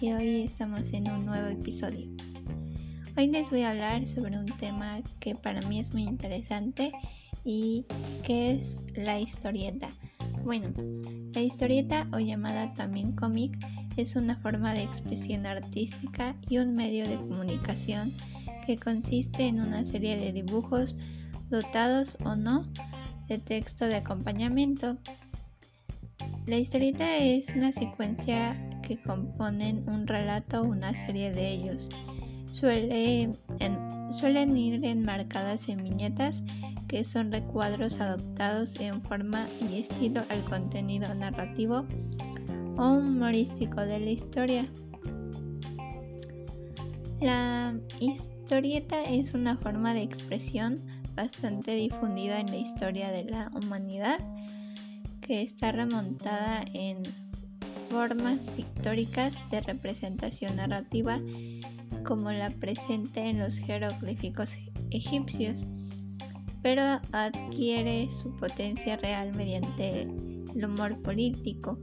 y hoy estamos en un nuevo episodio. Hoy les voy a hablar sobre un tema que para mí es muy interesante y que es la historieta. Bueno, la historieta o llamada también cómic es una forma de expresión artística y un medio de comunicación que consiste en una serie de dibujos dotados o no de texto de acompañamiento. La historieta es una secuencia que componen un relato o una serie de ellos. suelen ir enmarcadas en viñetas que son recuadros adoptados en forma y estilo al contenido narrativo o humorístico de la historia. La historieta es una forma de expresión bastante difundida en la historia de la humanidad que está remontada en formas pictóricas de representación narrativa como la presente en los jeroglíficos egipcios, pero adquiere su potencia real mediante el humor político.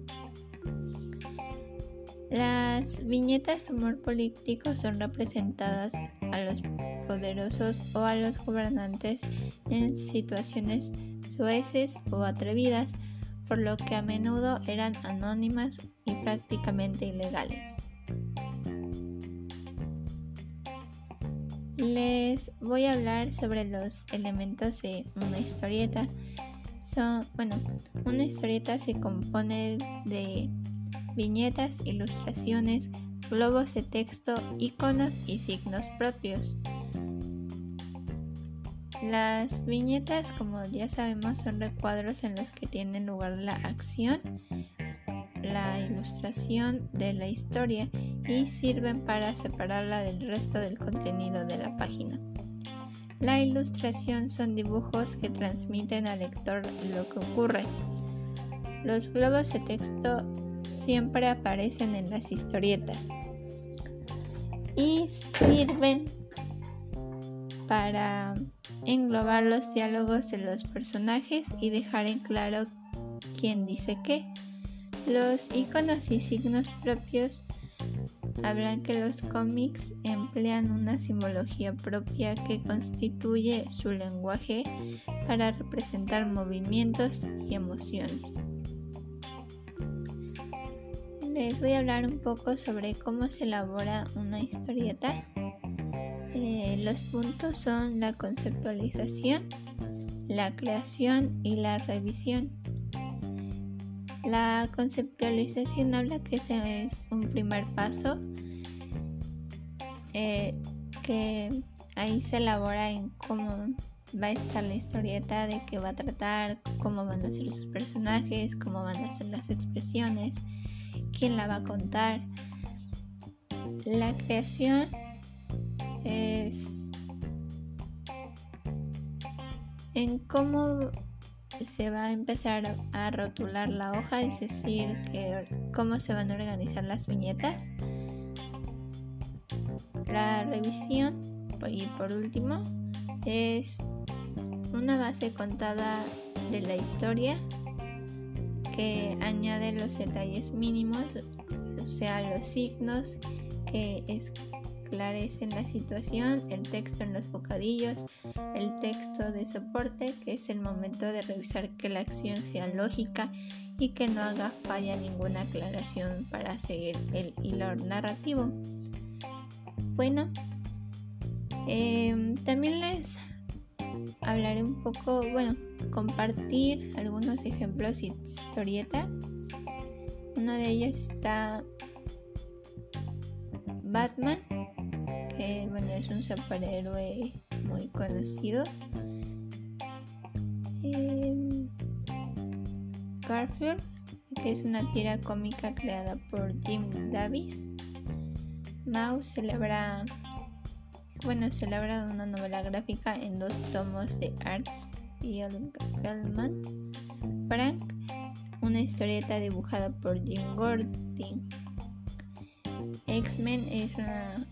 Las viñetas de humor político son representadas a los poderosos o a los gobernantes en situaciones sueces o atrevidas por lo que a menudo eran anónimas y prácticamente ilegales. Les voy a hablar sobre los elementos de una historieta. Son, bueno, una historieta se compone de viñetas, ilustraciones, globos de texto, iconos y signos propios. Las viñetas, como ya sabemos, son recuadros en los que tiene lugar la acción, la ilustración de la historia y sirven para separarla del resto del contenido de la página. La ilustración son dibujos que transmiten al lector lo que ocurre. Los globos de texto siempre aparecen en las historietas y sirven para englobar los diálogos de los personajes y dejar en claro quién dice qué. Los iconos y signos propios hablan que los cómics emplean una simbología propia que constituye su lenguaje para representar movimientos y emociones. Les voy a hablar un poco sobre cómo se elabora una historieta los puntos son la conceptualización, la creación y la revisión. La conceptualización habla que ese es un primer paso eh, que ahí se elabora en cómo va a estar la historieta, de qué va a tratar, cómo van a ser sus personajes, cómo van a ser las expresiones, quién la va a contar. La creación en cómo se va a empezar a rotular la hoja, es decir, que cómo se van a organizar las viñetas. La revisión, y por último, es una base contada de la historia que añade los detalles mínimos, o sea, los signos que es esclarecen la situación, el texto en los bocadillos, el texto de soporte, que es el momento de revisar que la acción sea lógica y que no haga falla ninguna aclaración para seguir el hilo narrativo. Bueno, em, también les hablaré un poco, bueno, compartir algunos ejemplos y historieta. Uno de ellos está Batman bueno, es un superhéroe muy conocido. Em, Garfield, que es una tira cómica creada por Jim Davis. Mouse celebra, bueno, celebra una novela gráfica en dos tomos de Arts Spiegelman. Frank, una historieta dibujada por Jim Gordon. X-Men es una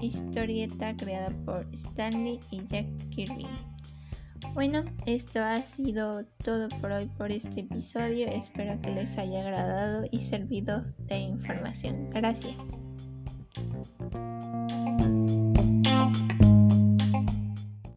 historieta creada por Stanley y Jack Kirby. Bueno, esto ha sido todo por hoy por este episodio. Espero que les haya agradado y servido de información. Gracias.